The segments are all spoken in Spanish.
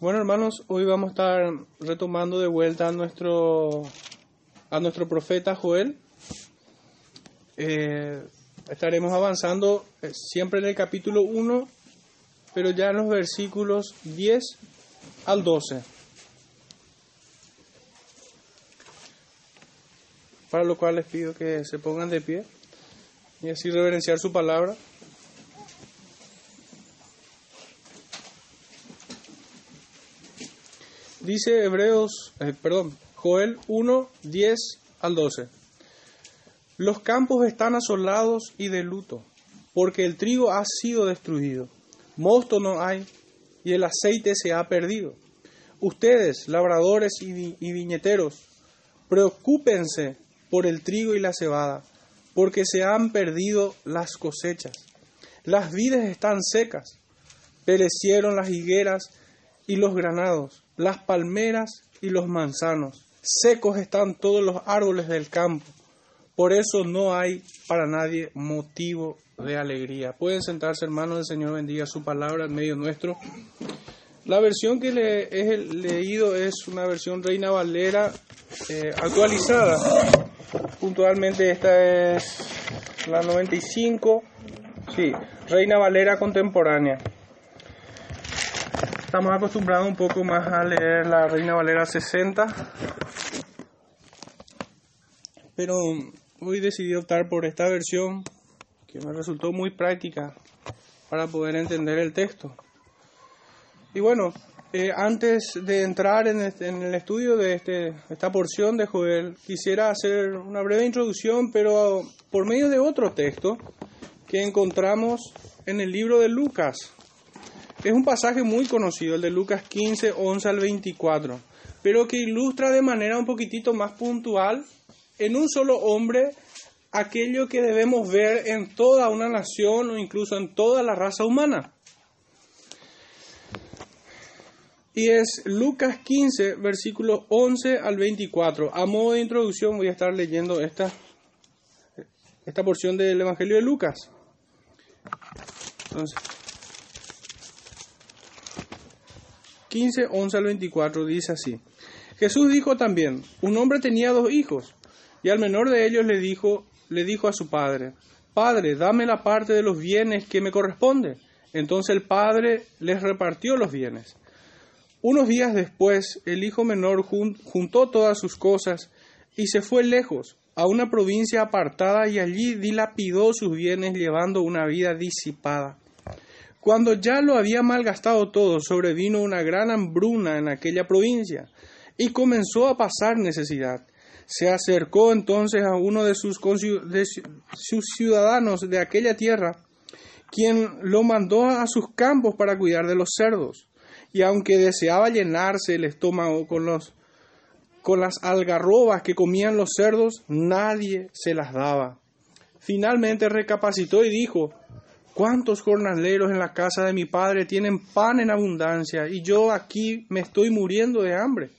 Bueno, hermanos, hoy vamos a estar retomando de vuelta a nuestro, a nuestro profeta Joel. Eh, estaremos avanzando eh, siempre en el capítulo 1, pero ya en los versículos 10 al 12. Para lo cual les pido que se pongan de pie y así reverenciar su palabra. Dice Hebreos, eh, perdón, Joel 1, 10 al 12. Los campos están asolados y de luto, porque el trigo ha sido destruido. Mosto no hay y el aceite se ha perdido. Ustedes, labradores y, y viñeteros, preocúpense por el trigo y la cebada, porque se han perdido las cosechas. Las vides están secas, perecieron las higueras y los granados, las palmeras y los manzanos. Secos están todos los árboles del campo. Por eso no hay para nadie motivo de alegría. Pueden sentarse, hermanos, el Señor bendiga su palabra en medio nuestro. La versión que le he leído es una versión Reina Valera eh, actualizada. Puntualmente esta es la 95. Sí, Reina Valera contemporánea. Estamos acostumbrados un poco más a leer la Reina Valera 60, pero hoy decidí optar por esta versión que me resultó muy práctica para poder entender el texto. Y bueno, eh, antes de entrar en, este- en el estudio de este, esta porción de Joel, quisiera hacer una breve introducción, pero por medio de otro texto que encontramos en el libro de Lucas. Es un pasaje muy conocido, el de Lucas 15, 11 al 24, pero que ilustra de manera un poquitito más puntual en un solo hombre aquello que debemos ver en toda una nación o incluso en toda la raza humana. Y es Lucas 15, versículos 11 al 24. A modo de introducción voy a estar leyendo esta, esta porción del Evangelio de Lucas. Entonces, 15, 11 al 24 dice así. Jesús dijo también, un hombre tenía dos hijos, y al menor de ellos le dijo, le dijo a su padre, Padre, dame la parte de los bienes que me corresponde. Entonces el padre les repartió los bienes. Unos días después, el hijo menor jun- juntó todas sus cosas y se fue lejos, a una provincia apartada, y allí dilapidó sus bienes llevando una vida disipada. Cuando ya lo había malgastado todo, sobrevino una gran hambruna en aquella provincia y comenzó a pasar necesidad. Se acercó entonces a uno de sus, ciudadanos de aquella tierra, quien lo mandó a sus campos para cuidar de los cerdos. Y aunque deseaba llenarse el estómago con, con las algarrobas que comían los cerdos, nadie se las daba. Finalmente recapacitó y dijo, ¿Cuántos jornaleros en la casa de mi padre tienen pan en abundancia y yo aquí me estoy muriendo de hambre?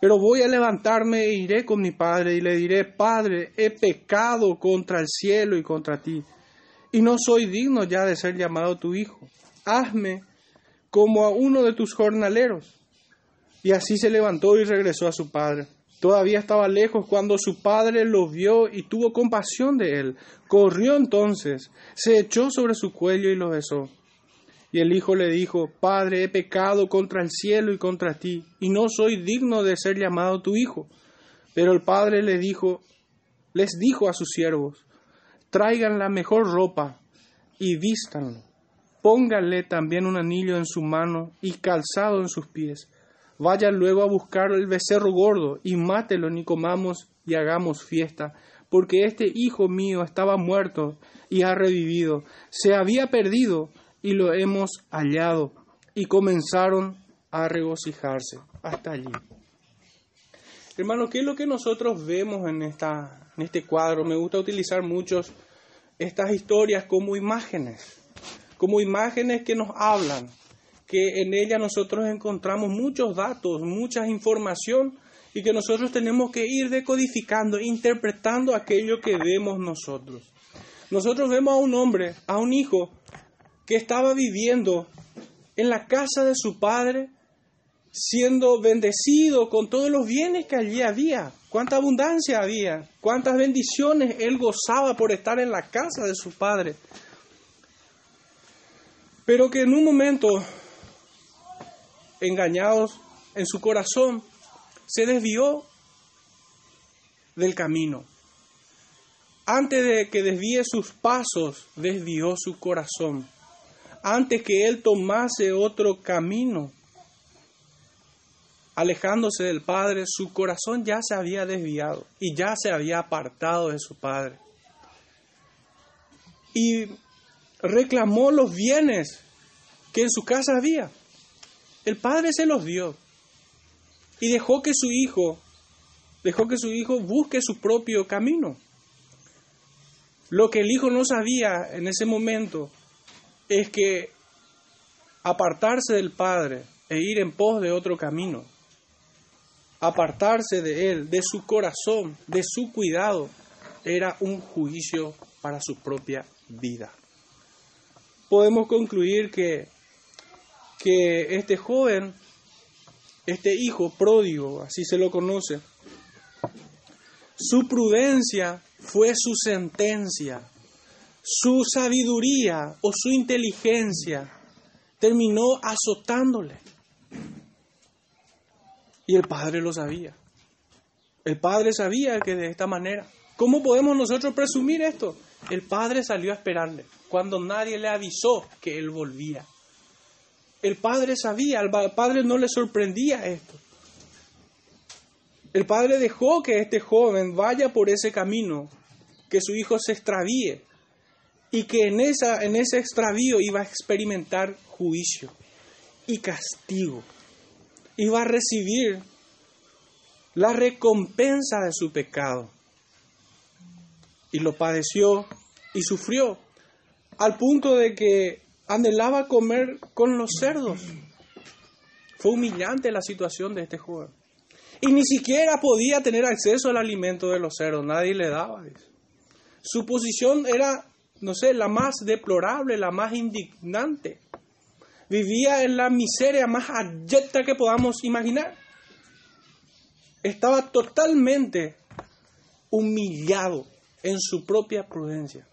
Pero voy a levantarme e iré con mi padre y le diré, Padre, he pecado contra el cielo y contra ti, y no soy digno ya de ser llamado tu hijo. Hazme como a uno de tus jornaleros. Y así se levantó y regresó a su padre. Todavía estaba lejos cuando su padre lo vio y tuvo compasión de él. Corrió entonces, se echó sobre su cuello y lo besó. Y el hijo le dijo, Padre, he pecado contra el cielo y contra ti, y no soy digno de ser llamado tu hijo. Pero el padre le dijo, les dijo a sus siervos, traigan la mejor ropa y vístanlo. Pónganle también un anillo en su mano y calzado en sus pies. Vayan luego a buscar el becerro gordo y mátelo y comamos y hagamos fiesta, porque este hijo mío estaba muerto y ha revivido, se había perdido y lo hemos hallado. Y comenzaron a regocijarse. Hasta allí. Hermano, ¿qué es lo que nosotros vemos en, esta, en este cuadro? Me gusta utilizar muchos estas historias como imágenes, como imágenes que nos hablan, que en ellas nosotros encontramos muchos datos, mucha información y que nosotros tenemos que ir decodificando, interpretando aquello que vemos nosotros. Nosotros vemos a un hombre, a un hijo, que estaba viviendo en la casa de su padre siendo bendecido con todos los bienes que allí había. Cuánta abundancia había, cuántas bendiciones él gozaba por estar en la casa de su padre. Pero que en un momento, engañados en su corazón, se desvió del camino. Antes de que desvíe sus pasos, desvió su corazón. Antes que él tomase otro camino, alejándose del Padre, su corazón ya se había desviado y ya se había apartado de su Padre. Y reclamó los bienes que en su casa había. El Padre se los dio y dejó que su hijo, dejó que su hijo busque su propio camino. Lo que el hijo no sabía en ese momento es que apartarse del Padre e ir en pos de otro camino apartarse de él, de su corazón, de su cuidado, era un juicio para su propia vida. Podemos concluir que, que este joven, este hijo pródigo, así se lo conoce, su prudencia fue su sentencia, su sabiduría o su inteligencia terminó azotándole. Y el Padre lo sabía. El Padre sabía que de esta manera. ¿Cómo podemos nosotros presumir esto? El Padre salió a esperarle cuando nadie le avisó que Él volvía. El Padre sabía, al Padre no le sorprendía esto. El Padre dejó que este joven vaya por ese camino, que su hijo se extravíe y que en, esa, en ese extravío iba a experimentar juicio y castigo iba a recibir la recompensa de su pecado. Y lo padeció y sufrió, al punto de que anhelaba comer con los cerdos. Fue humillante la situación de este joven. Y ni siquiera podía tener acceso al alimento de los cerdos, nadie le daba. Su posición era, no sé, la más deplorable, la más indignante vivía en la miseria más abyecta que podamos imaginar. Estaba totalmente humillado en su propia prudencia.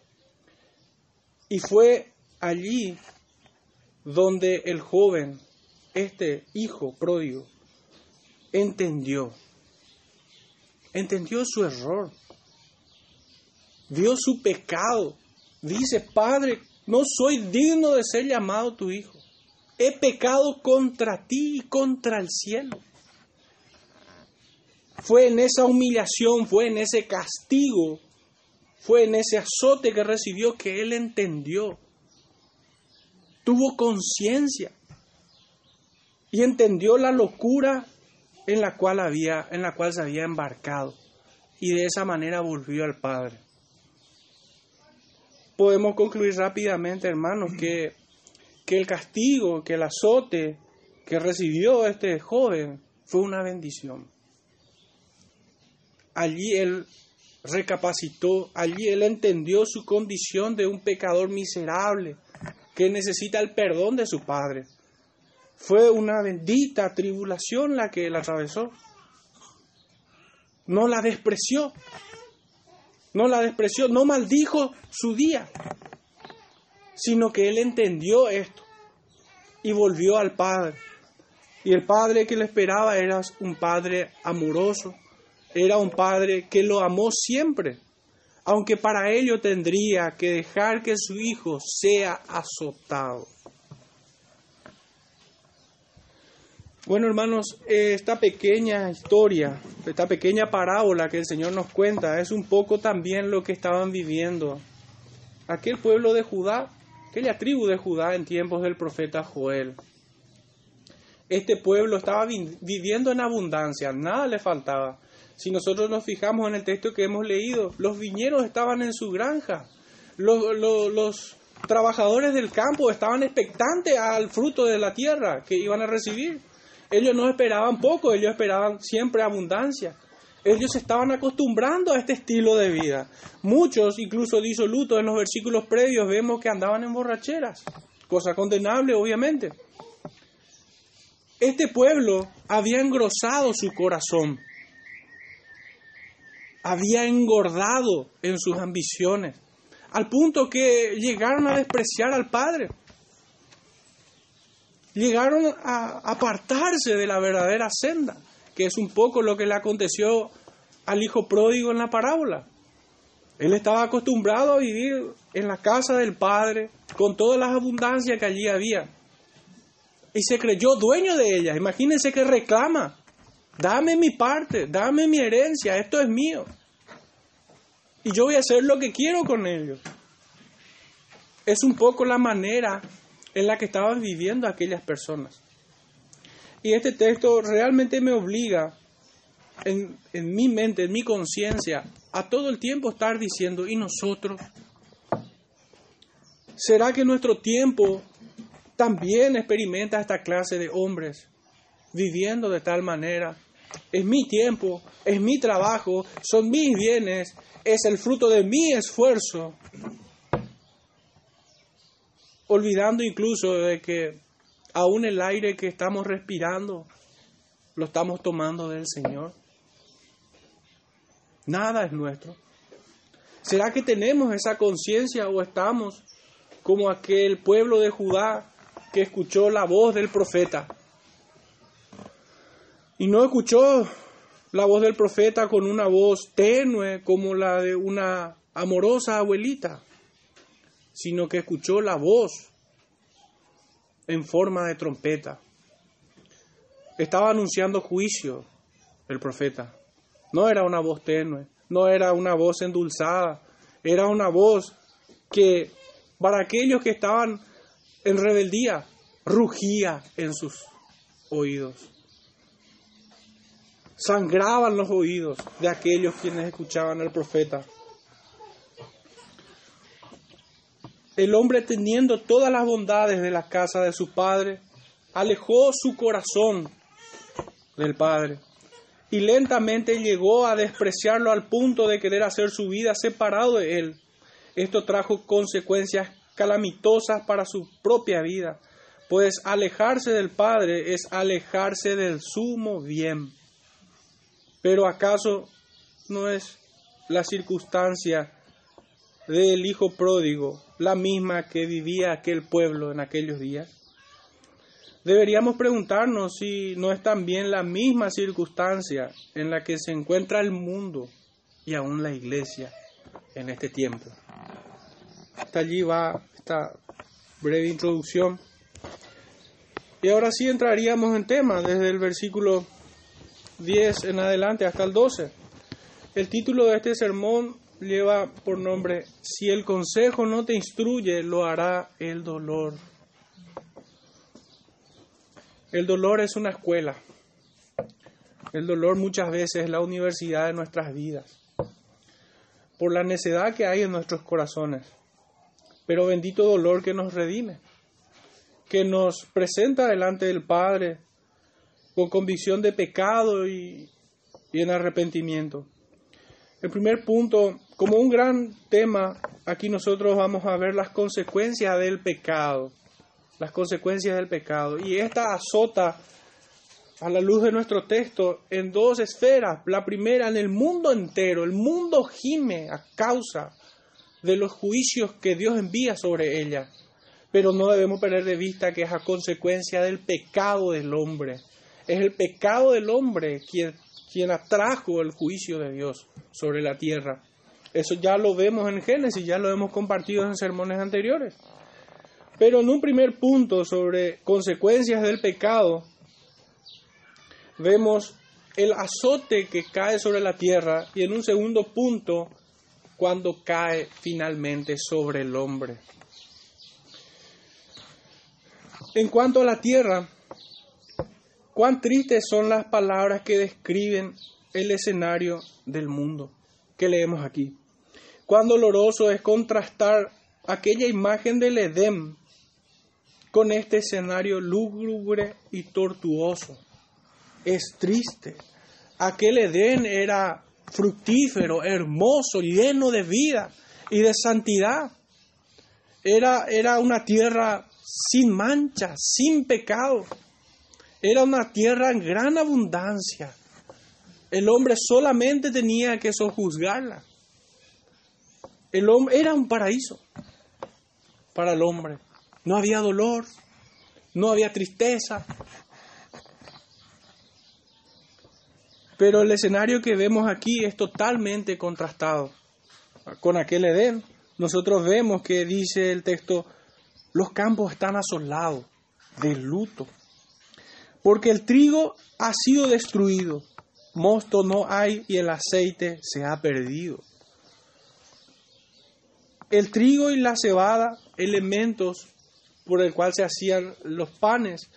Y fue allí donde el joven, este hijo pródigo, entendió, entendió su error, vio su pecado. Dice, Padre, no soy digno de ser llamado tu hijo he pecado contra ti y contra el cielo. Fue en esa humillación, fue en ese castigo, fue en ese azote que recibió que él entendió. Tuvo conciencia y entendió la locura en la cual había en la cual se había embarcado y de esa manera volvió al Padre. Podemos concluir rápidamente, hermanos, que que el castigo, que el azote que recibió este joven fue una bendición. Allí él recapacitó, allí él entendió su condición de un pecador miserable que necesita el perdón de su padre. Fue una bendita tribulación la que él atravesó. No la despreció, no la despreció, no maldijo su día, sino que él entendió esto y volvió al Padre. Y el Padre que le esperaba era un Padre amoroso, era un Padre que lo amó siempre, aunque para ello tendría que dejar que su hijo sea azotado. Bueno, hermanos, esta pequeña historia, esta pequeña parábola que el Señor nos cuenta, es un poco también lo que estaban viviendo aquel pueblo de Judá aquella tribu de Judá en tiempos del profeta Joel. Este pueblo estaba viviendo en abundancia, nada le faltaba. Si nosotros nos fijamos en el texto que hemos leído, los viñeros estaban en su granja, los, los trabajadores del campo estaban expectantes al fruto de la tierra que iban a recibir. Ellos no esperaban poco, ellos esperaban siempre abundancia. Ellos estaban acostumbrando a este estilo de vida. Muchos, incluso disolutos en los versículos previos, vemos que andaban en borracheras, cosa condenable obviamente. Este pueblo había engrosado su corazón, había engordado en sus ambiciones, al punto que llegaron a despreciar al Padre. Llegaron a apartarse de la verdadera senda, que es un poco lo que le aconteció al hijo pródigo en la parábola. Él estaba acostumbrado a vivir en la casa del Padre con todas las abundancias que allí había y se creyó dueño de ella. Imagínense que reclama, dame mi parte, dame mi herencia, esto es mío. Y yo voy a hacer lo que quiero con ellos. Es un poco la manera en la que estaban viviendo aquellas personas. Y este texto realmente me obliga en, en mi mente, en mi conciencia, a todo el tiempo estar diciendo, ¿y nosotros? ¿Será que nuestro tiempo también experimenta esta clase de hombres viviendo de tal manera. Es mi tiempo, es mi trabajo, son mis bienes, es el fruto de mi esfuerzo. Olvidando incluso de que aún el aire que estamos respirando lo estamos tomando del Señor. Nada es nuestro. ¿Será que tenemos esa conciencia o estamos como aquel pueblo de Judá que escuchó la voz del profeta. Y no escuchó la voz del profeta con una voz tenue como la de una amorosa abuelita, sino que escuchó la voz en forma de trompeta. Estaba anunciando juicio el profeta. No era una voz tenue, no era una voz endulzada, era una voz que para aquellos que estaban en rebeldía, rugía en sus oídos. Sangraban los oídos de aquellos quienes escuchaban al profeta. El hombre teniendo todas las bondades de la casa de su padre, alejó su corazón del padre y lentamente llegó a despreciarlo al punto de querer hacer su vida separado de él. Esto trajo consecuencias calamitosas para su propia vida, pues alejarse del Padre es alejarse del sumo bien. Pero ¿acaso no es la circunstancia del hijo pródigo la misma que vivía aquel pueblo en aquellos días? Deberíamos preguntarnos si no es también la misma circunstancia en la que se encuentra el mundo y aún la iglesia en este tiempo. Hasta allí va esta breve introducción. Y ahora sí entraríamos en tema desde el versículo 10 en adelante hasta el 12. El título de este sermón lleva por nombre Si el consejo no te instruye, lo hará el dolor. El dolor es una escuela. El dolor muchas veces es la universidad de nuestras vidas. Por la necedad que hay en nuestros corazones pero bendito dolor que nos redime, que nos presenta delante del Padre con convicción de pecado y, en arrepentimiento. El primer punto, como un gran tema, aquí nosotros vamos a ver las consecuencias del pecado, las consecuencias del pecado. Y esta azota a la luz de nuestro texto en dos esferas. La primera en el mundo entero, el mundo gime a causa de los juicios que Dios envía sobre ella. Pero no debemos perder de vista que es a consecuencia del pecado del hombre. Es el pecado del hombre quien, quien atrajo el juicio de Dios sobre la tierra. Eso ya lo vemos en Génesis, ya lo hemos compartido en sermones anteriores. Pero en un primer punto sobre consecuencias del pecado, vemos el azote que cae sobre la tierra y en un segundo punto cuando cae finalmente sobre el hombre. En cuanto a la tierra, cuán tristes son las palabras que describen el escenario del mundo que leemos aquí. Cuán doloroso es contrastar aquella imagen del Edén con este escenario lúgubre y tortuoso. Es triste. Aquel Edén era fructífero, hermoso, lleno de vida y de santidad. Era, era una tierra sin mancha, sin pecado. Era una tierra en gran abundancia. El hombre solamente tenía que sojuzgarla. El hombre era un paraíso para el hombre. No había dolor, no había tristeza. Pero el escenario que vemos aquí es totalmente contrastado con aquel Edén. Nosotros vemos que dice el texto, los campos están asolados de luto, porque el trigo ha sido destruido, mosto no hay y el aceite se ha perdido. El trigo y la cebada, elementos por el cual se hacían los panes.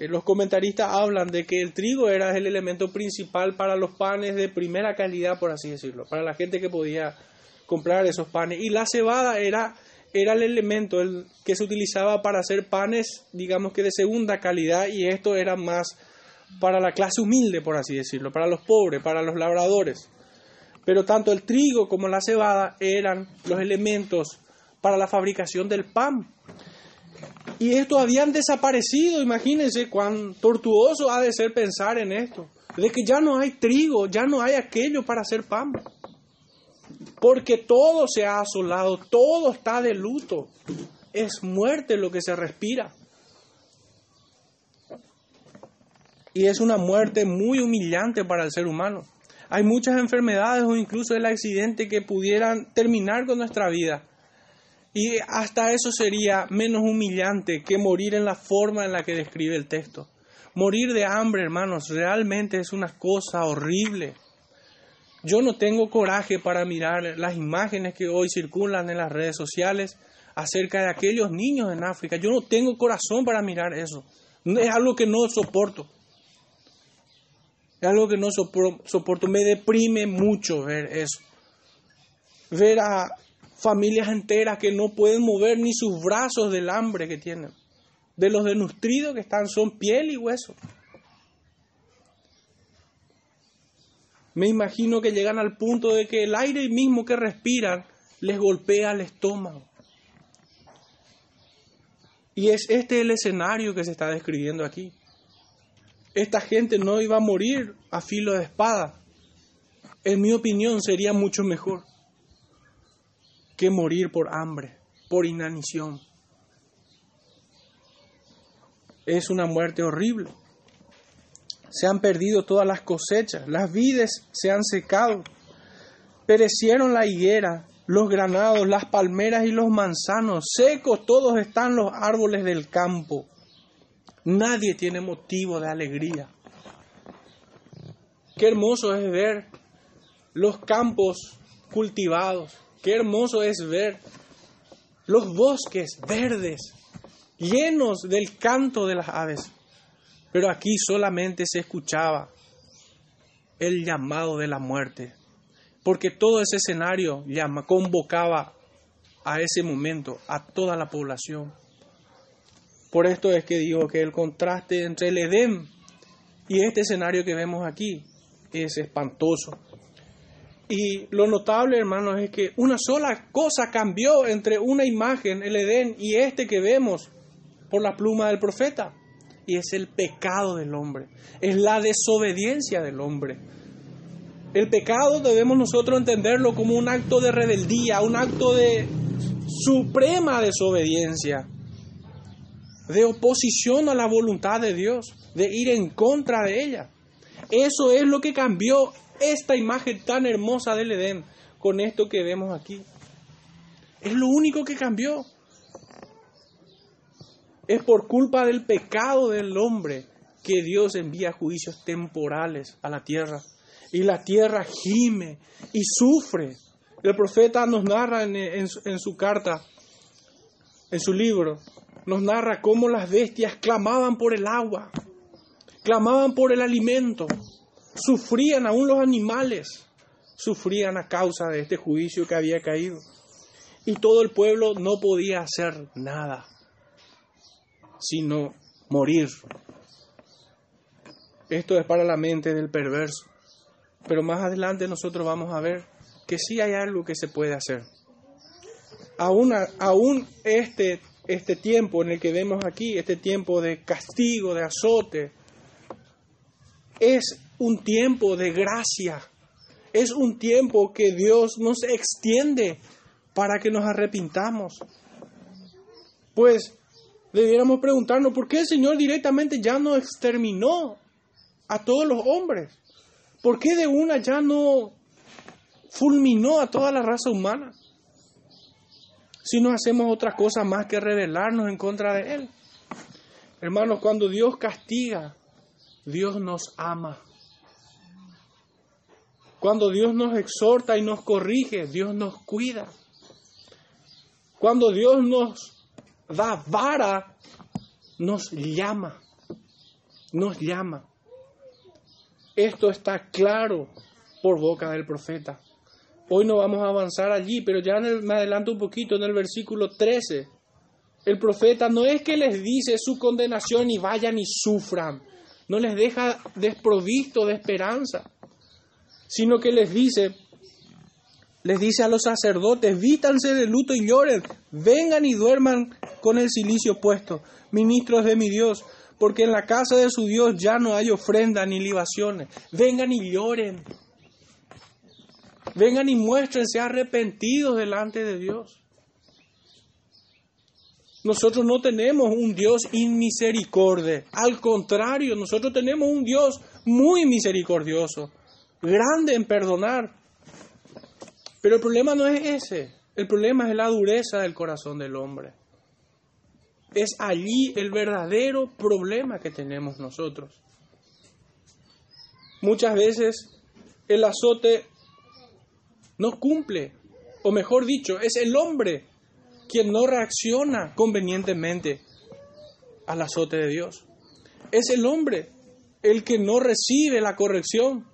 Eh, los comentaristas hablan de que el trigo era el elemento principal para los panes de primera calidad, por así decirlo, para la gente que podía comprar esos panes. Y la cebada era, era el elemento el que se utilizaba para hacer panes, digamos que de segunda calidad, y esto era más para la clase humilde, por así decirlo, para los pobres, para los labradores. Pero tanto el trigo como la cebada eran los elementos para la fabricación del pan. Y estos habían desaparecido, imagínense cuán tortuoso ha de ser pensar en esto, de que ya no hay trigo, ya no hay aquello para hacer pan. Porque todo se ha asolado, todo está de luto. Es muerte lo que se respira. Y es una muerte muy humillante para el ser humano. Hay muchas enfermedades o incluso el accidente que pudieran terminar con nuestra vida. Y hasta eso sería menos humillante que morir en la forma en la que describe el texto. Morir de hambre, hermanos, realmente es una cosa horrible. Yo no tengo coraje para mirar las imágenes que hoy circulan en las redes sociales acerca de aquellos niños en África. Yo no tengo corazón para mirar eso. Es algo que no soporto. Es algo que no soporto. Me deprime mucho ver eso. Ver a familias enteras que no pueden mover ni sus brazos del hambre que tienen. De los denutridos que están, son piel y hueso. Me imagino que llegan al punto de que el aire mismo que respiran les golpea el estómago. Y es este el escenario que se está describiendo aquí esta gente no iba a morir a filo de espada. En mi opinión sería mucho mejor que morir por hambre, por inanición. Es una muerte horrible. Se han perdido todas las cosechas, las vides se han secado, perecieron la higuera, los granados, las palmeras y los manzanos, secos todos están los árboles del campo. Nadie tiene motivo de alegría. Qué hermoso es ver los campos cultivados. Qué hermoso es ver los bosques verdes, llenos del canto de las aves. Pero aquí solamente se escuchaba el llamado de la muerte, porque todo ese escenario llama, convocaba a ese momento a toda la población. Por esto es que digo que el contraste entre el Edén y este escenario que vemos aquí es espantoso. Y lo notable, hermanos, es que una sola cosa cambió entre una imagen, el Edén, y este que vemos por la pluma del profeta. Y es el pecado del hombre, es la desobediencia del hombre. El pecado debemos nosotros entenderlo como un acto de rebeldía, un acto de suprema desobediencia de oposición a la voluntad de Dios, de ir en contra de ella. Eso es lo que cambió esta imagen tan hermosa del Edén con esto que vemos aquí. Es lo único que cambió. Es por culpa del pecado del hombre que Dios envía juicios temporales a la tierra. Y la tierra gime y sufre. El profeta nos narra en, en su carta, en su libro, nos narra cómo las bestias clamaban por el agua, clamaban por el alimento, sufrían aún los animales, sufrían a causa de este juicio que había caído. Y todo el pueblo no podía hacer nada, sino morir. Esto es para la mente del perverso. Pero más adelante nosotros vamos a ver que sí hay algo que se puede hacer. Aún, aún este este tiempo en el que vemos aquí, este tiempo de castigo, de azote, es un tiempo de gracia. Es un tiempo que Dios nos extiende para que nos arrepintamos. Pues debiéramos preguntarnos por qué el Señor directamente ya no exterminó a todos los hombres. ¿Por qué de una ya no fulminó a toda la raza humana? Si no hacemos otra cosa más que rebelarnos en contra de Él. Hermanos, cuando Dios castiga, Dios nos ama. Cuando Dios nos exhorta y nos corrige, Dios nos cuida. Cuando Dios nos da vara, nos llama. Nos llama. Esto está claro por boca del profeta. Hoy no vamos a avanzar allí, pero ya me adelanto un poquito en el versículo 13. El profeta no es que les dice su condenación y vayan y sufran, no les deja desprovisto de esperanza, sino que les dice, les dice a los sacerdotes, vítanse de luto y lloren, vengan y duerman con el silicio puesto, ministros de mi Dios, porque en la casa de su Dios ya no hay ofrenda ni libaciones, vengan y lloren, vengan y muéstrense arrepentidos delante de Dios. Nosotros no tenemos un Dios inmisericordia. Al contrario, nosotros tenemos un Dios muy misericordioso, grande en perdonar. Pero el problema no es ese. El problema es la dureza del corazón del hombre. Es allí el verdadero problema que tenemos nosotros. Muchas veces el azote no cumple, o mejor dicho, es el hombre quien no reacciona convenientemente al azote de Dios. Es el hombre el que no recibe la corrección.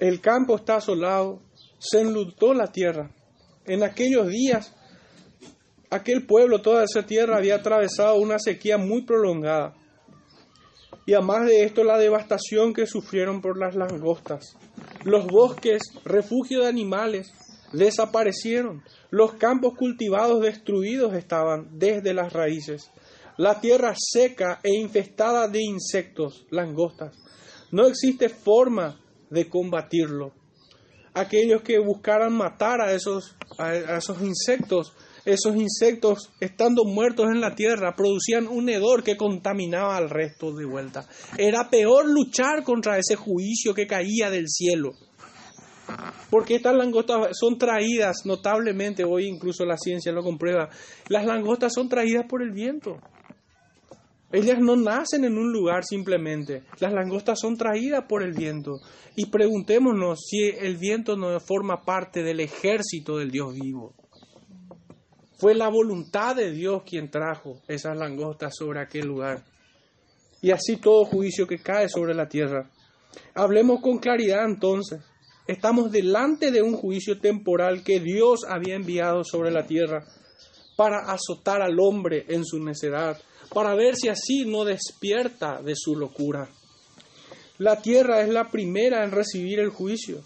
El campo está asolado, se enlutó la tierra. En aquellos días, aquel pueblo, toda esa tierra había atravesado una sequía muy prolongada. Y además de esto, la devastación que sufrieron por las langostas. Los bosques, refugio de animales, desaparecieron. Los campos cultivados destruidos estaban desde las raíces. La tierra seca e infestada de insectos, langostas. No existe forma de combatirlo. Aquellos que buscaran matar a esos, a esos insectos esos insectos, estando muertos en la tierra, producían un hedor que contaminaba al resto de vuelta. Era peor luchar contra ese juicio que caía del cielo. Porque estas langostas son traídas notablemente, hoy incluso la ciencia lo comprueba, las langostas son traídas por el viento. Ellas no nacen en un lugar simplemente, las langostas son traídas por el viento. Y preguntémonos si el viento no forma parte del ejército del Dios vivo. Fue la voluntad de Dios quien trajo esas langostas sobre aquel lugar. Y así todo juicio que cae sobre la tierra. Hablemos con claridad entonces. Estamos delante de un juicio temporal que Dios había enviado sobre la tierra para azotar al hombre en su necedad, para ver si así no despierta de su locura. La tierra es la primera en recibir el juicio,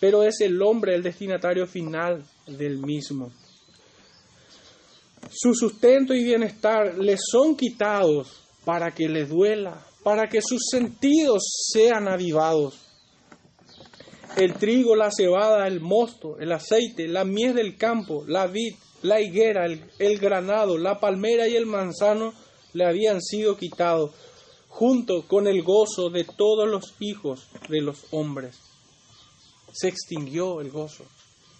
pero es el hombre el destinatario final del mismo su sustento y bienestar les son quitados para que les duela, para que sus sentidos sean avivados. El trigo, la cebada, el mosto, el aceite, la miel del campo, la vid, la higuera, el, el granado, la palmera y el manzano le habían sido quitados, junto con el gozo de todos los hijos de los hombres. Se extinguió el gozo.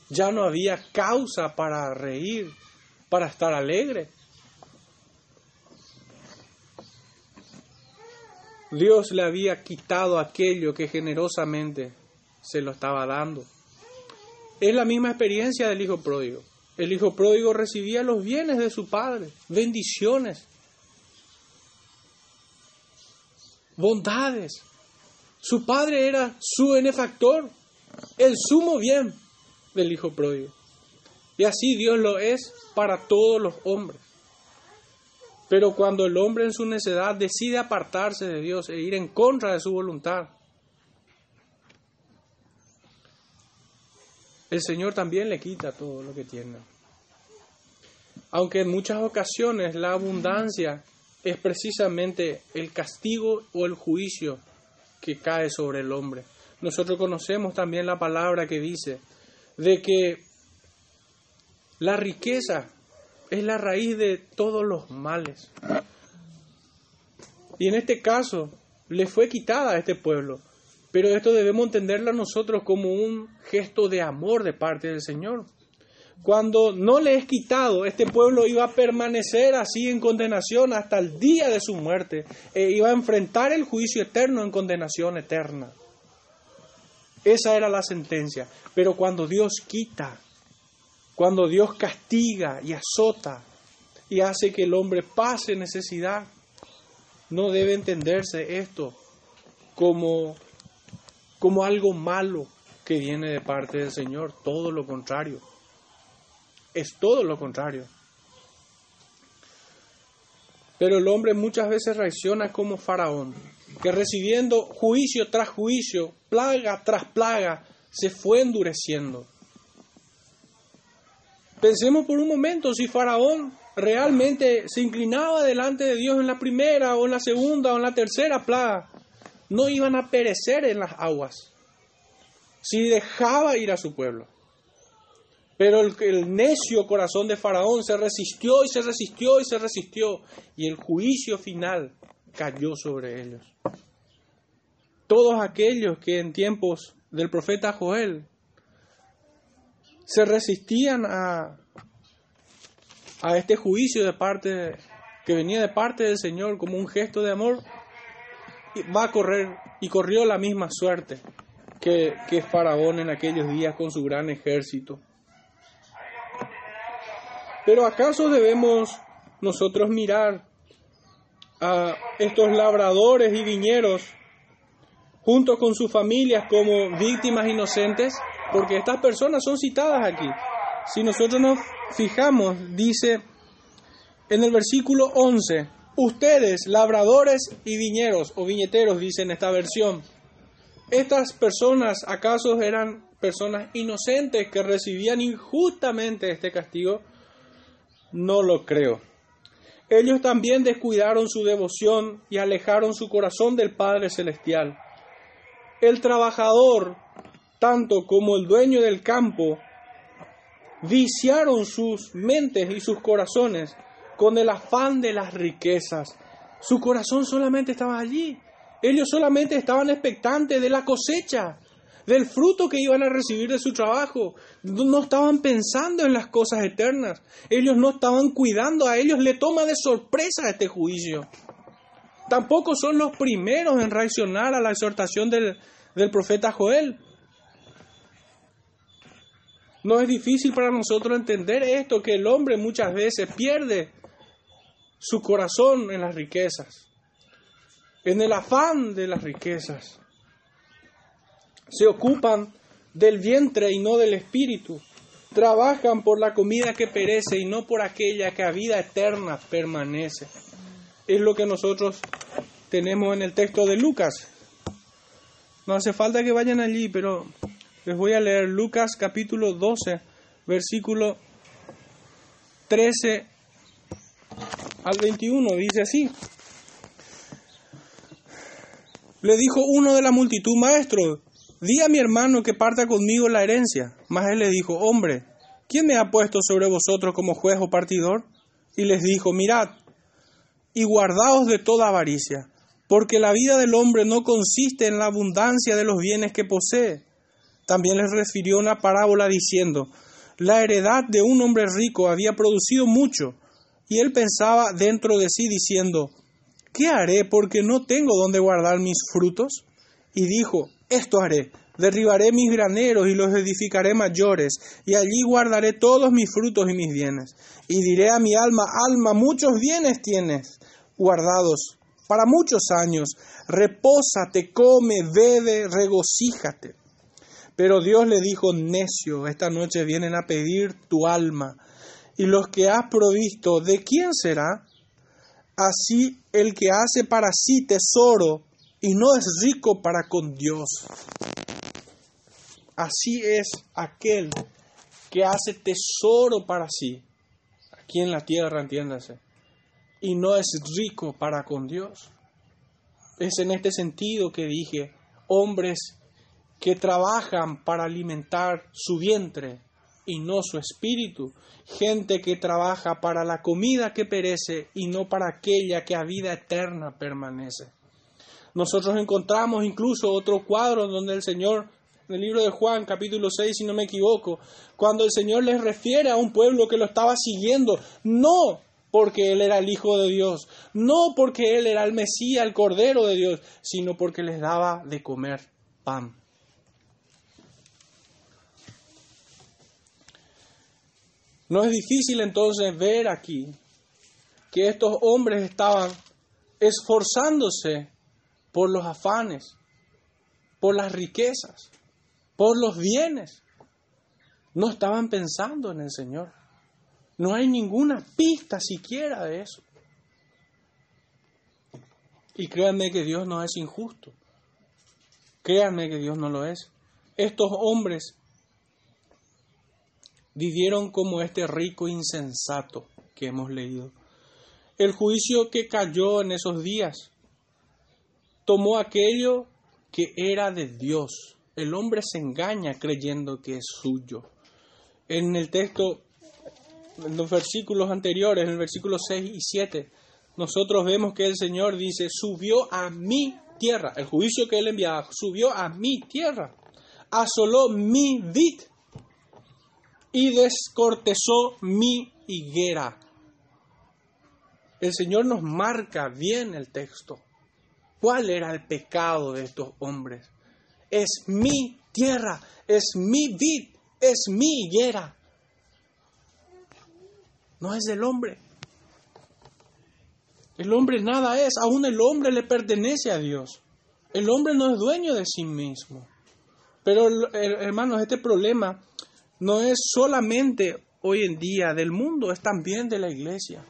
Ya no había causa para reír, para estar alegre. Dios le había quitado aquello que generosamente se lo estaba dando. Es la misma experiencia del hijo pródigo. El hijo pródigo recibía los bienes de su padre, bendiciones, bondades. Su padre era su benefactor, el sumo bien del hijo pródigo. Y así Dios lo es para todos los hombres. Pero cuando el hombre en su necedad decide apartarse de Dios e ir en contra de su voluntad, el Señor también le quita todo lo que tiene. Aunque en muchas ocasiones la abundancia es precisamente el castigo o el juicio que cae sobre el hombre. Nosotros conocemos también la palabra que dice de que la riqueza es la raíz de todos los males. Y en este caso le fue quitada a este pueblo. Pero esto debemos entenderlo nosotros como un gesto de amor de parte del Señor. Cuando no le es quitado, este pueblo iba a permanecer así en condenación hasta el día de su muerte. E iba a enfrentar el juicio eterno en condenación eterna. Esa era la sentencia. Pero cuando Dios quita, cuando Dios castiga y azota y hace que el hombre pase necesidad, no debe entenderse esto como, como algo malo que viene de parte del Señor, todo lo contrario. Es todo lo contrario. Pero el hombre muchas veces reacciona como faraón, que recibiendo juicio tras juicio, plaga tras plaga, se fue endureciendo. Pensemos por un momento si Faraón realmente se inclinaba delante de Dios en la primera o en la segunda o en la tercera plaga, no iban a perecer en las aguas si dejaba ir a su pueblo. Pero el, necio corazón de Faraón se resistió y se resistió y se resistió y el juicio final cayó sobre ellos. Todos aquellos que en tiempos del profeta Joel se resistían a, a este juicio de parte que venía de parte del Señor como un gesto de amor, va a correr y corrió la misma suerte que, que Faraón en aquellos días con su gran ejército. Pero ¿acaso debemos nosotros mirar a estos labradores y viñeros junto con sus familias como víctimas inocentes? Porque estas personas son citadas aquí. Si nosotros nos fijamos, dice en el versículo 11, ustedes, labradores y viñeros o viñeteros, dice en esta versión, estas personas acaso eran personas inocentes que recibían injustamente este castigo? No lo creo. Ellos también descuidaron su devoción y alejaron su corazón del Padre Celestial. El trabajador, tanto como el dueño del campo, viciaron sus mentes y sus corazones con el afán de las riquezas. Su corazón solamente estaba allí. Ellos solamente estaban expectantes de la cosecha, del fruto que iban a recibir de su trabajo. No estaban pensando en las cosas eternas. Ellos no estaban cuidando. A ellos le toma de sorpresa este juicio. Tampoco son los primeros en reaccionar a la exhortación del, del profeta Joel. No es difícil para nosotros entender esto, que el hombre muchas veces pierde su corazón en las riquezas, en el afán de las riquezas. Se ocupan del vientre y no del espíritu. Trabajan por la comida que perece y no por aquella que a vida eterna permanece. Es lo que nosotros tenemos en el texto de Lucas. No hace falta que vayan allí, pero les voy a leer Lucas capítulo 12, versículo 13 al 21. Dice así. Le dijo uno de la multitud, maestro, di a mi hermano que parta conmigo la herencia. Mas él le dijo, hombre, ¿quién me ha puesto sobre vosotros como juez o partidor? Y les dijo, mirad, y guardaos de toda avaricia, porque la vida del hombre no consiste en la abundancia de los bienes que posee también les refirió una parábola diciendo, la heredad de un hombre rico había producido mucho, y él pensaba dentro de sí diciendo, ¿qué haré porque no tengo donde guardar mis frutos? Y dijo, esto haré, derribaré mis graneros y los edificaré mayores, y allí guardaré todos mis frutos y mis bienes. Y diré a mi alma, alma, muchos bienes tienes guardados para muchos años, repósate, come, bebe, regocíjate. Pero Dios le dijo, necio, esta noche vienen a pedir tu alma, y los que has provisto, ¿de quién será? Así el que hace para sí tesoro y no es rico para con Dios. Así es aquel que hace tesoro para sí, aquí en la tierra, entiéndase, y no es rico para con Dios. Es en este sentido que dije, hombres que trabajan para alimentar su vientre y no su espíritu, gente que trabaja para la comida que perece y no para aquella que a vida eterna permanece. Nosotros encontramos incluso otro cuadro donde el Señor, en el libro de Juan, capítulo 6, si no me equivoco, cuando el Señor les refiere a un pueblo que lo estaba siguiendo, no porque Él era el Hijo de Dios, no porque Él era el Mesías, el Cordero de Dios, sino porque les daba de comer pan. No es difícil entonces ver aquí que estos hombres estaban esforzándose por los afanes, por las riquezas, por los bienes. No estaban pensando en el Señor. No hay ninguna pista siquiera de eso. Y créanme que Dios no es injusto. Créanme que Dios no lo es. Estos hombres vivieron como este rico insensato que hemos leído. El juicio que cayó en esos días tomó aquello que era de Dios. El hombre se engaña creyendo que es suyo. En el texto, en los versículos anteriores, en el versículo 6 y 7, nosotros vemos que el Señor dice, subió a mi tierra, el juicio que él enviaba, subió a mi tierra, asoló mi vid y descortezó mi higuera. El Señor nos marca bien el texto. ¿Cuál era el pecado de estos hombres? Es mi tierra, es mi vid, es mi higuera. No es del hombre. El hombre nada es, aún el hombre le pertenece a Dios. El hombre no es dueño de sí mismo. Pero hermanos, este problema no es solamente hoy en día del mundo, es también de la iglesia.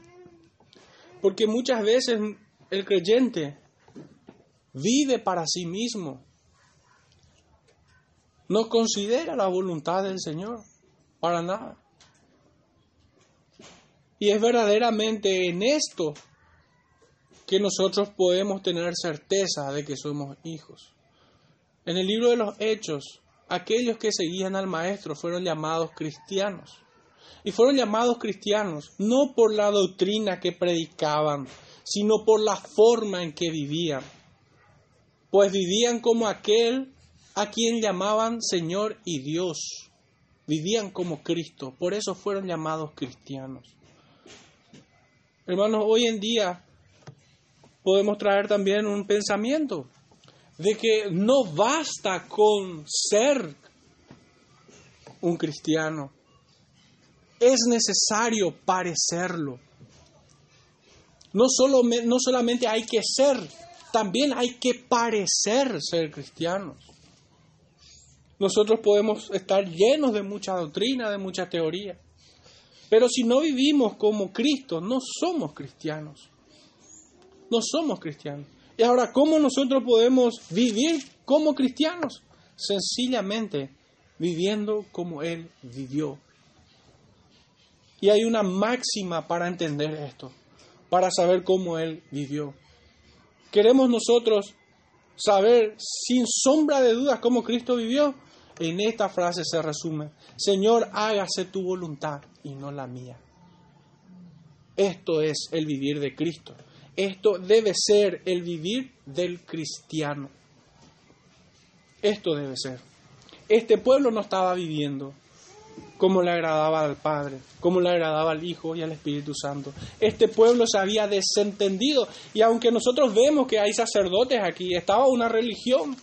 Porque muchas veces el creyente vive para sí mismo. No considera la voluntad del Señor, para nada. Y es verdaderamente en esto que nosotros podemos tener certeza de que somos hijos. En el libro de los Hechos, aquellos que seguían al Maestro fueron llamados cristianos. Y fueron llamados cristianos no por la doctrina que predicaban, sino por la forma en que vivían pues vivían como aquel a quien llamaban Señor y Dios. Vivían como Cristo, por eso fueron llamados cristianos. Hermanos, hoy en día podemos traer también un pensamiento de que no basta con ser un cristiano, es necesario parecerlo. No, solo, no solamente hay que ser, también hay que parecer ser cristianos. Nosotros podemos estar llenos de mucha doctrina, de mucha teoría, pero si no vivimos como Cristo, no somos cristianos. No somos cristianos. Y ahora, ¿cómo nosotros podemos vivir como cristianos? Sencillamente viviendo como Él vivió. Y hay una máxima para entender esto, para saber cómo Él vivió. ¿Queremos nosotros saber sin sombra de dudas cómo Cristo vivió? En esta frase se resume, Señor, hágase tu voluntad y no la mía. Esto es el vivir de Cristo. Esto debe ser el vivir del cristiano. Esto debe ser. Este pueblo no estaba viviendo como le agradaba al Padre, como le agradaba al Hijo y al Espíritu Santo. Este pueblo se había desentendido y aunque nosotros vemos que hay sacerdotes aquí, estaba una religión,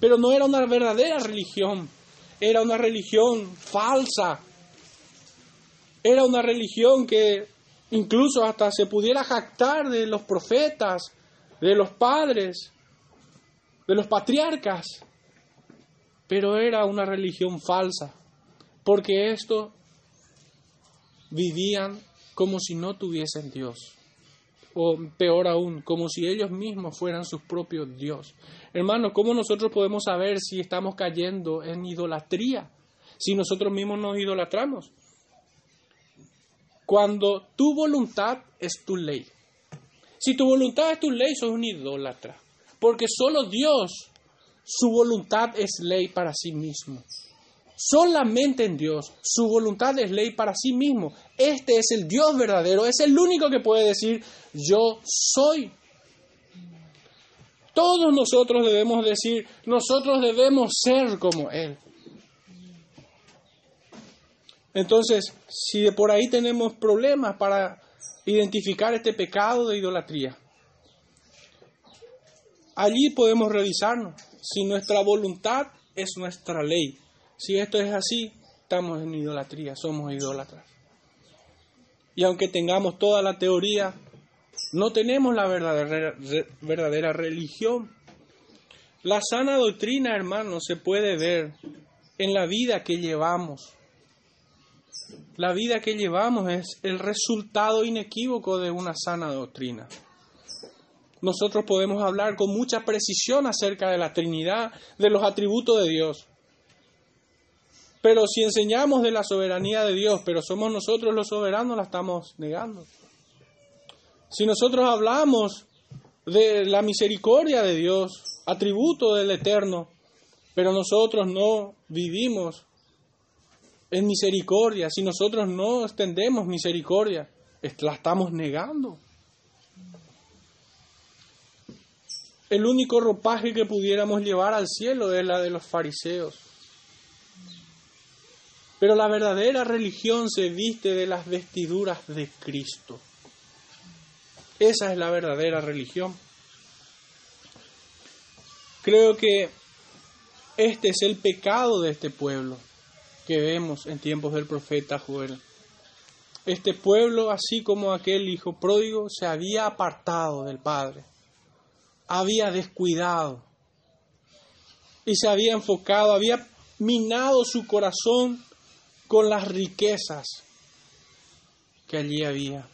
pero no era una verdadera religión, era una religión falsa, era una religión que incluso hasta se pudiera jactar de los profetas, de los padres, de los patriarcas, pero era una religión falsa porque esto vivían como si no tuviesen Dios, o peor aún, como si ellos mismos fueran sus propios Dios. Hermanos, ¿cómo nosotros podemos saber si estamos cayendo en idolatría? Si nosotros mismos nos idolatramos. cuando tu voluntad es tu ley. Si tu voluntad es tu ley, sos un idólatra. Porque solo Dios, su voluntad es ley para sí mismo. Solamente en Dios, su voluntad es ley para sí mismo. Este es el Dios verdadero, es el único que puede decir, yo soy. Todos nosotros debemos decir, nosotros debemos ser como Él. Entonces, si de por ahí tenemos problemas para identificar este pecado de idolatría, allí podemos revisarnos si nuestra voluntad es nuestra ley. Si esto es así, estamos en idolatría, somos idólatras. Y aunque tengamos toda la teoría, no tenemos la verdadera, verdadera religión. La sana doctrina, hermanos, se puede ver en la vida que llevamos la vida que llevamos es el resultado inequívoco de una sana doctrina. Nosotros podemos hablar con mucha precisión acerca de la Trinidad, de los atributos de Dios. Pero si enseñamos de la soberanía de Dios, pero somos nosotros los soberanos, la estamos negando. Si nosotros hablamos de la misericordia de Dios, atributo del Eterno, pero nosotros no vivimos en misericordia. Si nosotros no extendemos misericordia, la estamos negando. El único ropaje que pudiéramos llevar al cielo es la de los fariseos. Pero la verdadera religión se viste de las vestiduras de Cristo. Esa es la verdadera religión. Creo que este es el pecado de este pueblo que vemos en tiempos del profeta Joel. Este pueblo, así como aquel hijo pródigo, se había apartado del Padre, había descuidado y se había enfocado, había minado su corazón con las riquezas que allí había.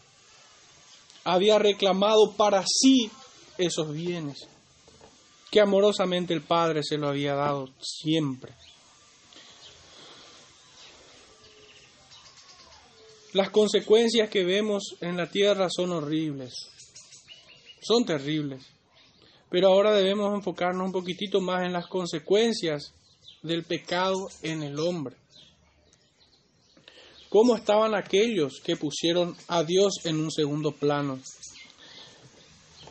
Había reclamado para sí esos bienes que amorosamente el Padre se lo había dado siempre. Las consecuencias que vemos en la tierra son horribles, son terribles. Pero ahora debemos enfocarnos un poquitito más en las consecuencias del pecado en el hombre. ¿Cómo estaban aquellos que pusieron a Dios en un segundo plano?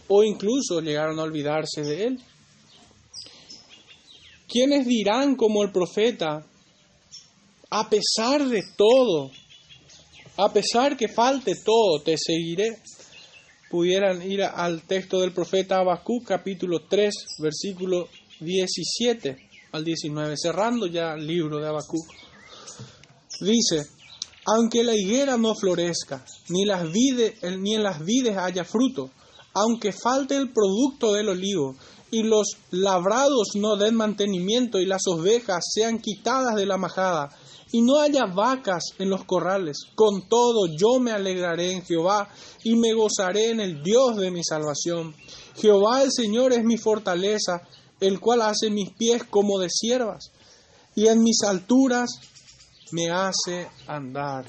O incluso llegaron a olvidarse de Él. ¿Quiénes dirán como el profeta, a pesar de todo, a pesar que falte todo, te seguiré. Pudieran ir al texto del profeta Habacuc, capítulo 3, versículo 17 al 19, cerrando ya el libro de Habacuc. Dice, aunque la higuera no florezca, ni, las ni en las vides haya fruto, aunque falte el producto del olivo, y los labrados no den mantenimiento, y las ovejas sean quitadas de la majada, y no haya vacas en los corrales. Con todo yo me alegraré en Jehová y me gozaré en el Dios de mi salvación. Jehová el Señor es mi fortaleza, el cual hace mis pies como de siervas, y en mis alturas me hace andar.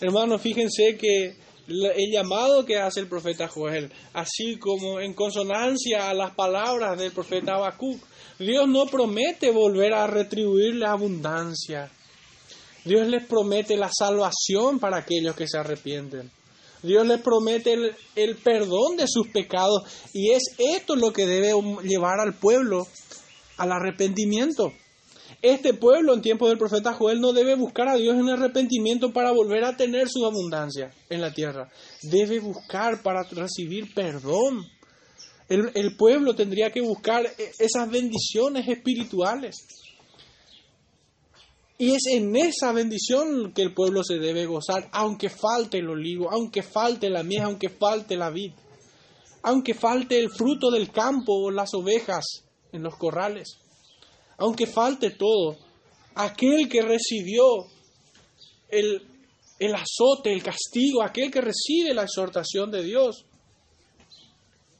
Hermanos, fíjense que el llamado que hace el profeta Joel, así como en consonancia a las palabras del profeta Habacuc, Dios no promete volver a retribuir la abundancia. Dios les promete la salvación para aquellos que se arrepienten. Dios les promete el, perdón de sus pecados y es esto lo que debe llevar al pueblo al arrepentimiento. Este pueblo en tiempo del profeta Joel no debe buscar a Dios en arrepentimiento para volver a tener su abundancia en la tierra. Debe buscar para recibir perdón. el pueblo tendría que buscar e, esas bendiciones espirituales. Y es en esa bendición que el pueblo se debe gozar, aunque falte el olivo, aunque falte la miel, aunque falte la vid, aunque falte el fruto del campo o las ovejas en los corrales, aunque falte todo. Aquel que recibió el, el azote, el castigo, aquel que recibe la exhortación de Dios,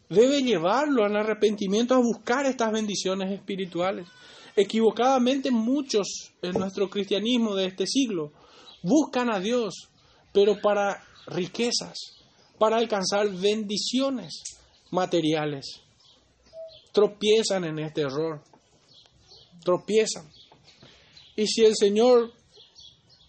debe llevarlo al arrepentimiento a buscar estas bendiciones espirituales. Equivocadamente muchos en nuestro cristianismo de este siglo buscan a Dios, pero para riquezas, para alcanzar bendiciones materiales. Tropiezan en este error. Tropiezan. Y si el Señor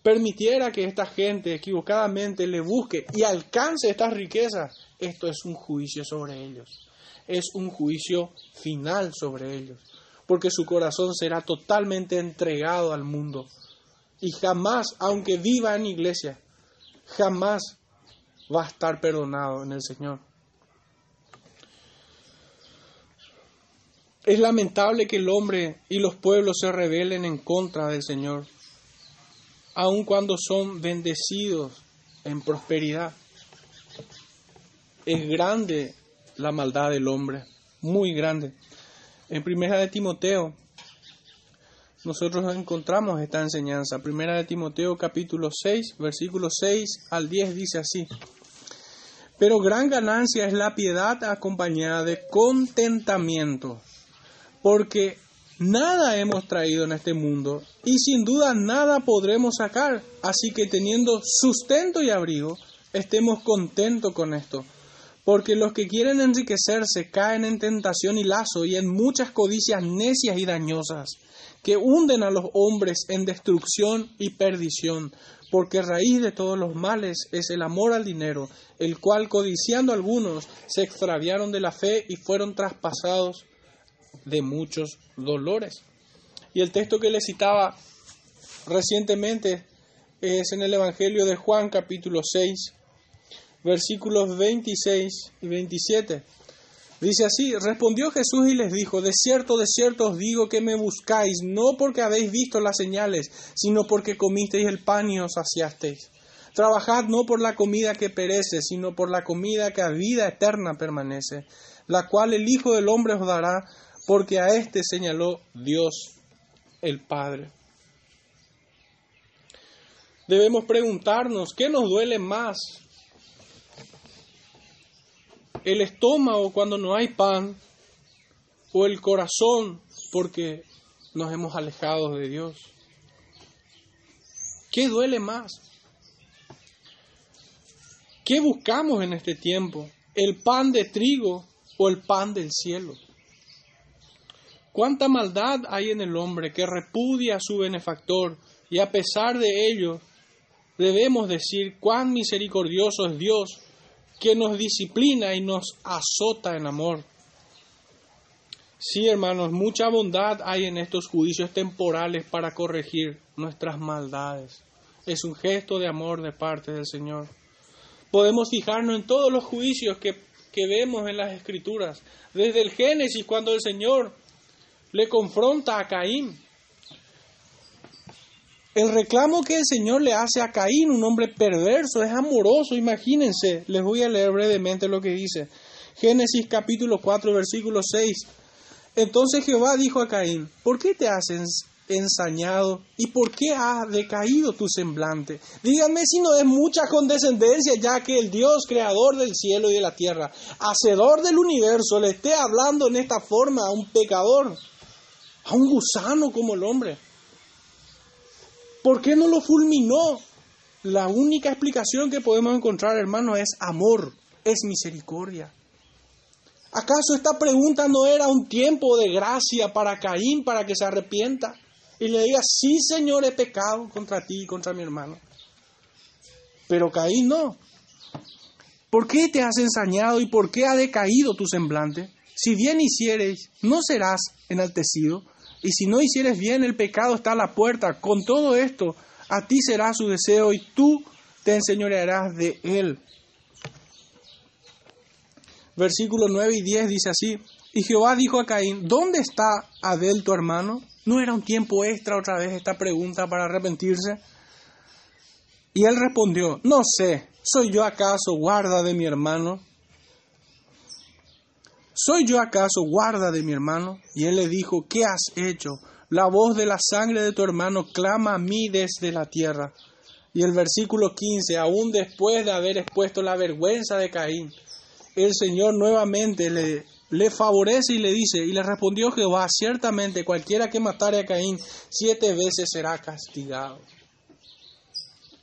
permitiera que esta gente equivocadamente le busque y alcance estas riquezas, esto es un juicio sobre ellos. Es un juicio final sobre ellos. Porque su corazón será totalmente entregado al mundo. Y jamás, aunque viva en iglesia, jamás va a estar perdonado en el Señor. Es lamentable que el hombre y los pueblos se rebelen en contra del Señor, aun cuando son bendecidos en prosperidad. Es grande la maldad del hombre, muy grande. En Primera de Timoteo, nosotros encontramos esta enseñanza. Primera de Timoteo capítulo 6, versículos 6 al 10 dice así. Pero gran ganancia es la piedad acompañada de contentamiento porque nada hemos traído en este mundo y sin duda nada podremos sacar. Así que teniendo sustento y abrigo, estemos contentos con esto. Porque los que quieren enriquecerse caen en tentación y lazo y en muchas codicias necias y dañosas, que hunden a los hombres en destrucción y perdición. Porque raíz de todos los males es el amor al dinero, el cual codiciando algunos se extraviaron de la fe y fueron traspasados de muchos dolores. Y el texto que le citaba recientemente es en el Evangelio de Juan capítulo 6, versículos 26 y 27. Dice así, respondió Jesús y les dijo, de cierto, de cierto os digo que me buscáis, no porque habéis visto las señales, sino porque comisteis el pan y os saciasteis. Trabajad no por la comida que perece, sino por la comida que a vida eterna permanece, la cual el Hijo del Hombre os dará, porque a este señaló Dios el Padre. Debemos preguntarnos, ¿qué nos duele más? ¿El estómago cuando no hay pan? ¿O el corazón porque nos hemos alejado de Dios? ¿Qué duele más? ¿Qué buscamos en este tiempo? ¿El pan de trigo o el pan del cielo? Cuánta maldad hay en el hombre que repudia a su benefactor y a pesar de ello debemos decir cuán misericordioso es Dios que nos disciplina y nos azota en amor. Sí, hermanos, mucha bondad hay en estos juicios temporales para corregir nuestras maldades. Es un gesto de amor de parte del Señor. Podemos fijarnos en todos los juicios que, que vemos en las Escrituras, desde el Génesis, cuando el Señor le confronta a Caín. El reclamo que el Señor le hace a Caín, un hombre perverso, es amoroso, imagínense. Les voy a leer brevemente lo que dice. Génesis capítulo 4, versículo 6. Entonces Jehová dijo a Caín, ¿por qué te has ensañado y por qué ha decaído tu semblante? Díganme si no es mucha condescendencia ya que el Dios creador del cielo y de la tierra, hacedor del universo, le esté hablando en esta forma a un pecador a un gusano como el hombre. ¿Por qué no lo fulminó? La única explicación que podemos encontrar, hermano, es amor, es misericordia. ¿Acaso esta pregunta no era un tiempo de gracia para Caín, para que se arrepienta y le diga, sí, Señor, he pecado contra ti y contra mi hermano? Pero Caín no. ¿Por qué te has ensañado y por qué ha decaído tu semblante? Si bien hicieres, no serás enaltecido, y si no hicieres bien, el pecado está a la puerta. Con todo esto, a ti será su deseo y tú te enseñorearás de él. Versículos 9 y 10 dice así, y Jehová dijo a Caín, ¿dónde está Abel tu hermano? ¿No era un tiempo extra otra vez esta pregunta para arrepentirse? Y él respondió, no sé, ¿soy yo acaso guarda de mi hermano? ¿Soy yo acaso guarda de mi hermano? Y él le dijo, ¿qué has hecho? La voz de la sangre de tu hermano clama a mí desde la tierra. Y el versículo 15, aún después de haber expuesto la vergüenza de Caín, el Señor nuevamente le, favorece y le dice, y le respondió Jehová, ciertamente cualquiera que matare a Caín siete veces será castigado.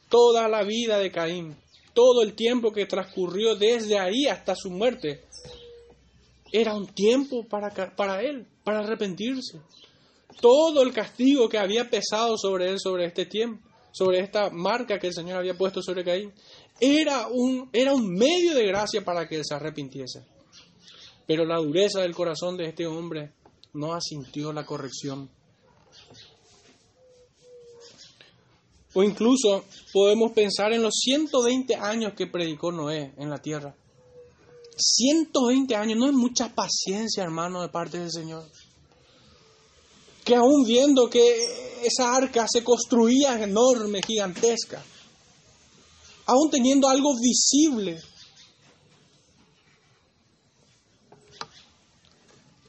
toda la vida de Caín, todo el tiempo que transcurrió desde ahí hasta su muerte, era un tiempo para, él, para arrepentirse. Todo el castigo que había pesado sobre él sobre este tiempo, sobre esta marca que el Señor había puesto sobre Caín, era un, era un medio de gracia para que él se arrepintiese. Pero la dureza del corazón de este hombre no asintió la corrección. O incluso podemos pensar en los 120 años que predicó Noé en la tierra. 120 años, no es mucha paciencia, hermano, de parte del Señor. Que aún viendo que esa arca se construía enorme, gigantesca, aún teniendo algo visible,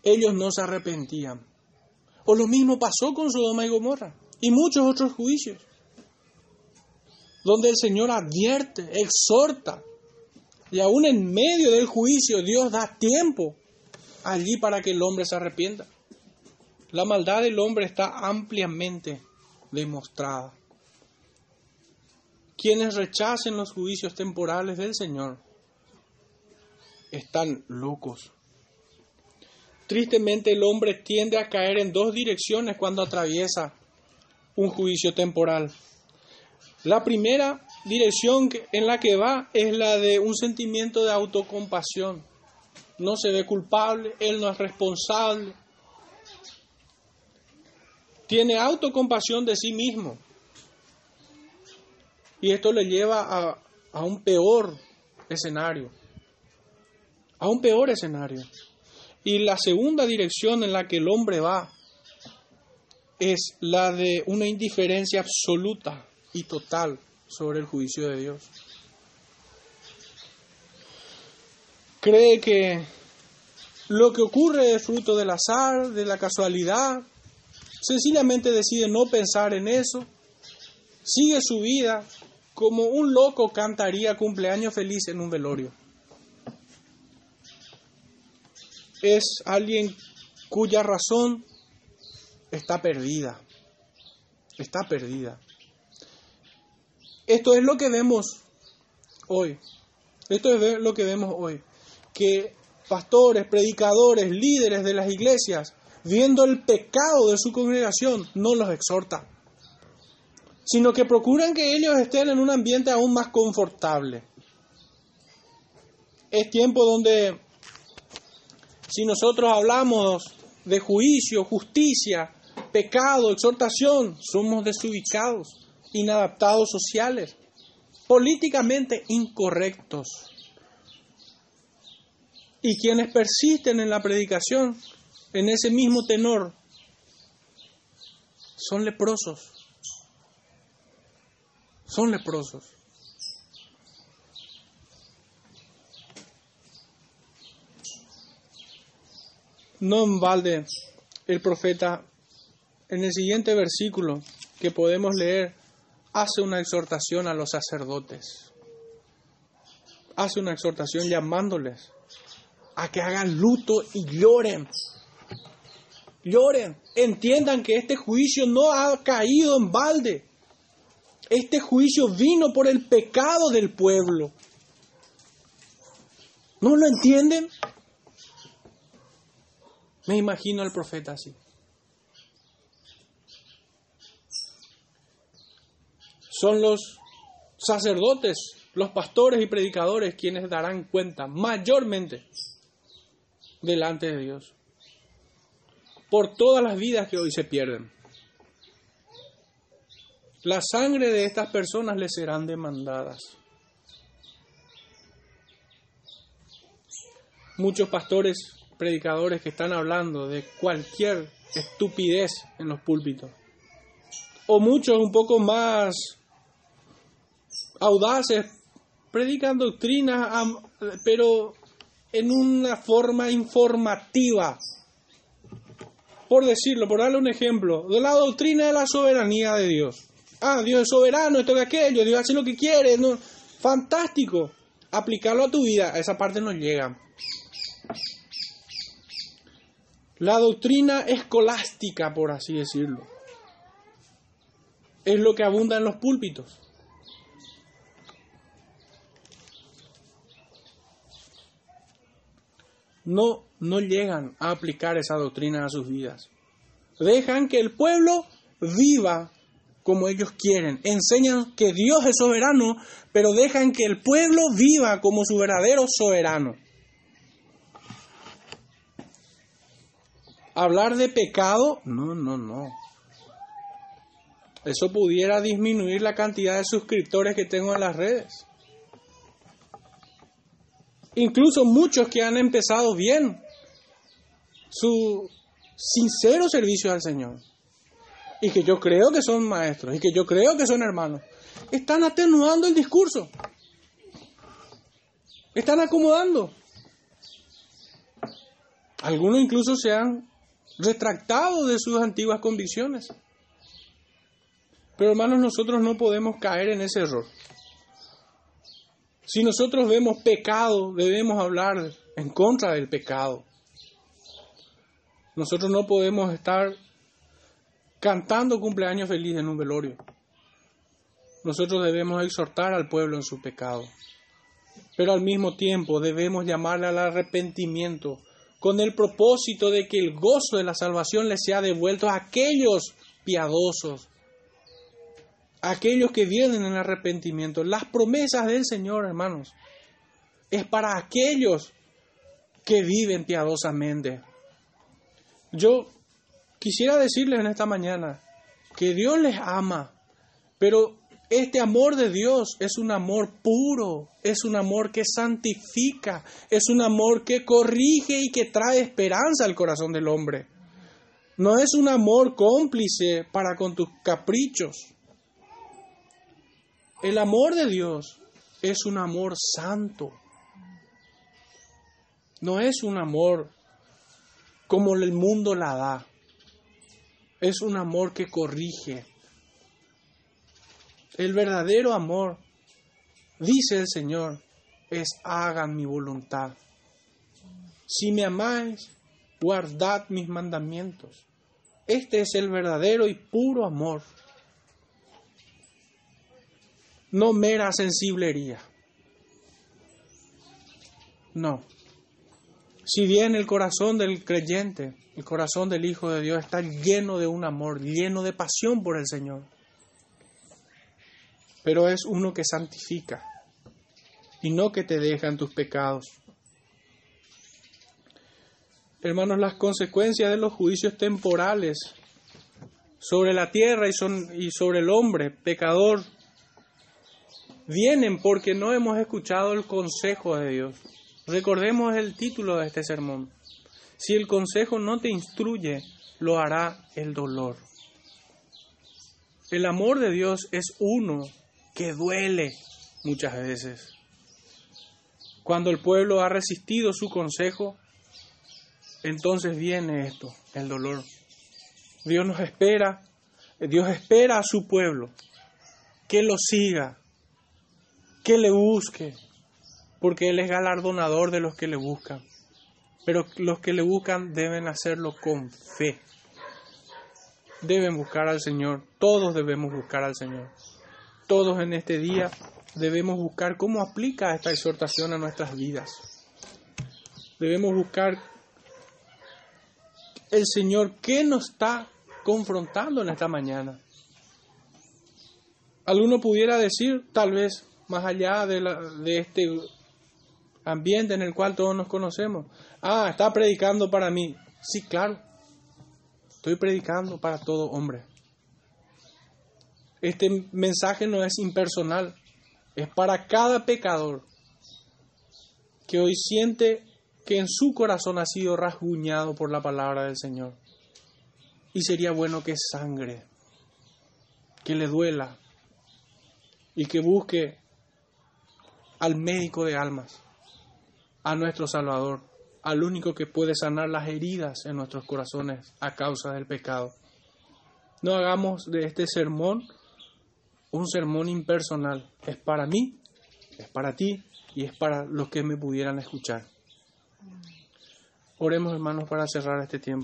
ellos no se arrepentían. O lo mismo pasó con Sodoma y Gomorra y muchos otros juicios, donde el Señor advierte, exhorta, y aún en medio del juicio Dios da tiempo allí para que el hombre se arrepienta. La maldad del hombre está ampliamente demostrada. Quienes rechacen los juicios temporales del Señor están locos. Tristemente el hombre tiende a caer en dos direcciones cuando atraviesa un juicio temporal. La primera dirección en la que va es la de un sentimiento de autocompasión. No se ve culpable, él no es responsable. Tiene autocompasión de sí mismo. Y esto le lleva a, a un peor escenario. A un peor escenario. Y la segunda dirección en la que el hombre va es la de una indiferencia absoluta y total sobre el juicio de Dios. Cree que lo que ocurre es fruto del azar, de la casualidad. Sencillamente decide no pensar en eso. Sigue su vida como un loco cantaría cumpleaños feliz en un velorio. es alguien cuya razón está perdida. Está perdida. Esto es lo que vemos hoy. Esto es lo que vemos hoy. Que pastores, predicadores, líderes de las iglesias, viendo el pecado de su congregación, no los exhorta, sino que procuran que ellos estén en un ambiente aún más confortable. Es tiempo donde si nosotros hablamos de juicio, justicia, pecado, exhortación, somos desubicados, inadaptados sociales, políticamente incorrectos. Y quienes persisten en la predicación, en ese mismo tenor, son leprosos. Son leprosos. No en balde el profeta en el siguiente versículo que podemos leer hace una exhortación a los sacerdotes. Hace una exhortación llamándoles a que hagan luto y lloren. Lloren, entiendan que este juicio no ha caído en balde. Este juicio vino por el pecado del pueblo. ¿No lo entienden? Me imagino al profeta así. Son los sacerdotes, los pastores y predicadores quienes darán cuenta mayormente delante de Dios por todas las vidas que hoy se pierden. La sangre de estas personas les serán demandadas. Muchos pastores predicadores que están hablando de cualquier estupidez en los púlpitos. O muchos un poco más audaces, predican doctrinas, pero en una forma informativa. Por decirlo, por darle un ejemplo, de la doctrina de la soberanía de Dios. Ah, Dios es soberano, esto y aquello, Dios hace lo que quiere. No, fantástico. Aplicarlo a tu vida, a esa parte no llega. La doctrina escolástica, por así decirlo, es lo que abunda en los púlpitos. No, no llegan a aplicar esa doctrina a sus vidas. Dejan que el pueblo viva como ellos quieren. Enseñan que Dios es soberano, pero dejan que el pueblo viva como su verdadero soberano. Hablar de pecado, no, no, no. Eso pudiera disminuir la cantidad de suscriptores que tengo en las redes. Incluso muchos que han empezado bien su sincero servicio al Señor y que yo creo que son maestros y que yo creo que son hermanos, están atenuando el discurso. Están acomodando. Algunos incluso se han retractado de sus antiguas convicciones. Pero hermanos, nosotros no podemos caer en ese error. Si nosotros vemos pecado, debemos hablar en contra del pecado. Nosotros no podemos estar cantando cumpleaños feliz en un velorio. Nosotros debemos exhortar al pueblo en su pecado. Pero al mismo tiempo debemos llamarle al arrepentimiento con el propósito de que el gozo de la salvación le sea devuelto a aquellos piadosos, aquellos que vienen en arrepentimiento. Las promesas del Señor, hermanos, es para aquellos que viven piadosamente. Yo quisiera decirles en esta mañana que Dios les ama, pero este amor de Dios es un amor puro, es un amor que santifica, es un amor que corrige y que trae esperanza al corazón del hombre. No es un amor cómplice para con tus caprichos. El amor de Dios es un amor santo. No es un amor como el mundo la da. Es un amor que corrige. El verdadero amor, dice el Señor, es hagan mi voluntad. Si me amáis, guardad mis mandamientos. Este es el verdadero y puro amor no mera sensiblería. No. Si bien el corazón del creyente, el corazón del Hijo de Dios está lleno de un amor, lleno de pasión por el Señor, pero es uno que santifica y no que te deja en tus pecados. Hermanos, las consecuencias de los juicios temporales sobre la tierra y, son, y sobre el hombre pecador vienen porque no hemos escuchado el consejo de Dios. Recordemos el título de este sermón. Si el consejo no te instruye, lo hará el dolor. El amor de Dios es uno que duele muchas veces. Cuando el pueblo ha resistido su consejo, entonces viene esto, el dolor. Dios nos espera, Dios espera a su pueblo que lo siga, que le busque, porque Él es galardonador de los que le buscan. Pero los que le buscan deben hacerlo con fe. Deben buscar al Señor, todos debemos buscar al Señor. Todos en este día debemos buscar cómo aplica esta exhortación a nuestras vidas. Debemos buscar el Señor qué nos está confrontando en esta mañana. Alguno pudiera decir, tal vez, más allá de, la, de este ambiente en el cual todos nos conocemos. Ah, está predicando para mí. Sí, claro. Estoy predicando para todo hombre. Este mensaje no es impersonal, es para cada pecador que hoy siente que en su corazón ha sido rasguñado por la palabra del Señor. Y sería bueno que sangre, que le duela y que busque al médico de almas, a nuestro Salvador, al único que puede sanar las heridas en nuestros corazones a causa del pecado. No hagamos de este sermón un sermón impersonal. Es para mí, es para ti y es para los que me pudieran escuchar. Oremos hermanos para cerrar este tiempo.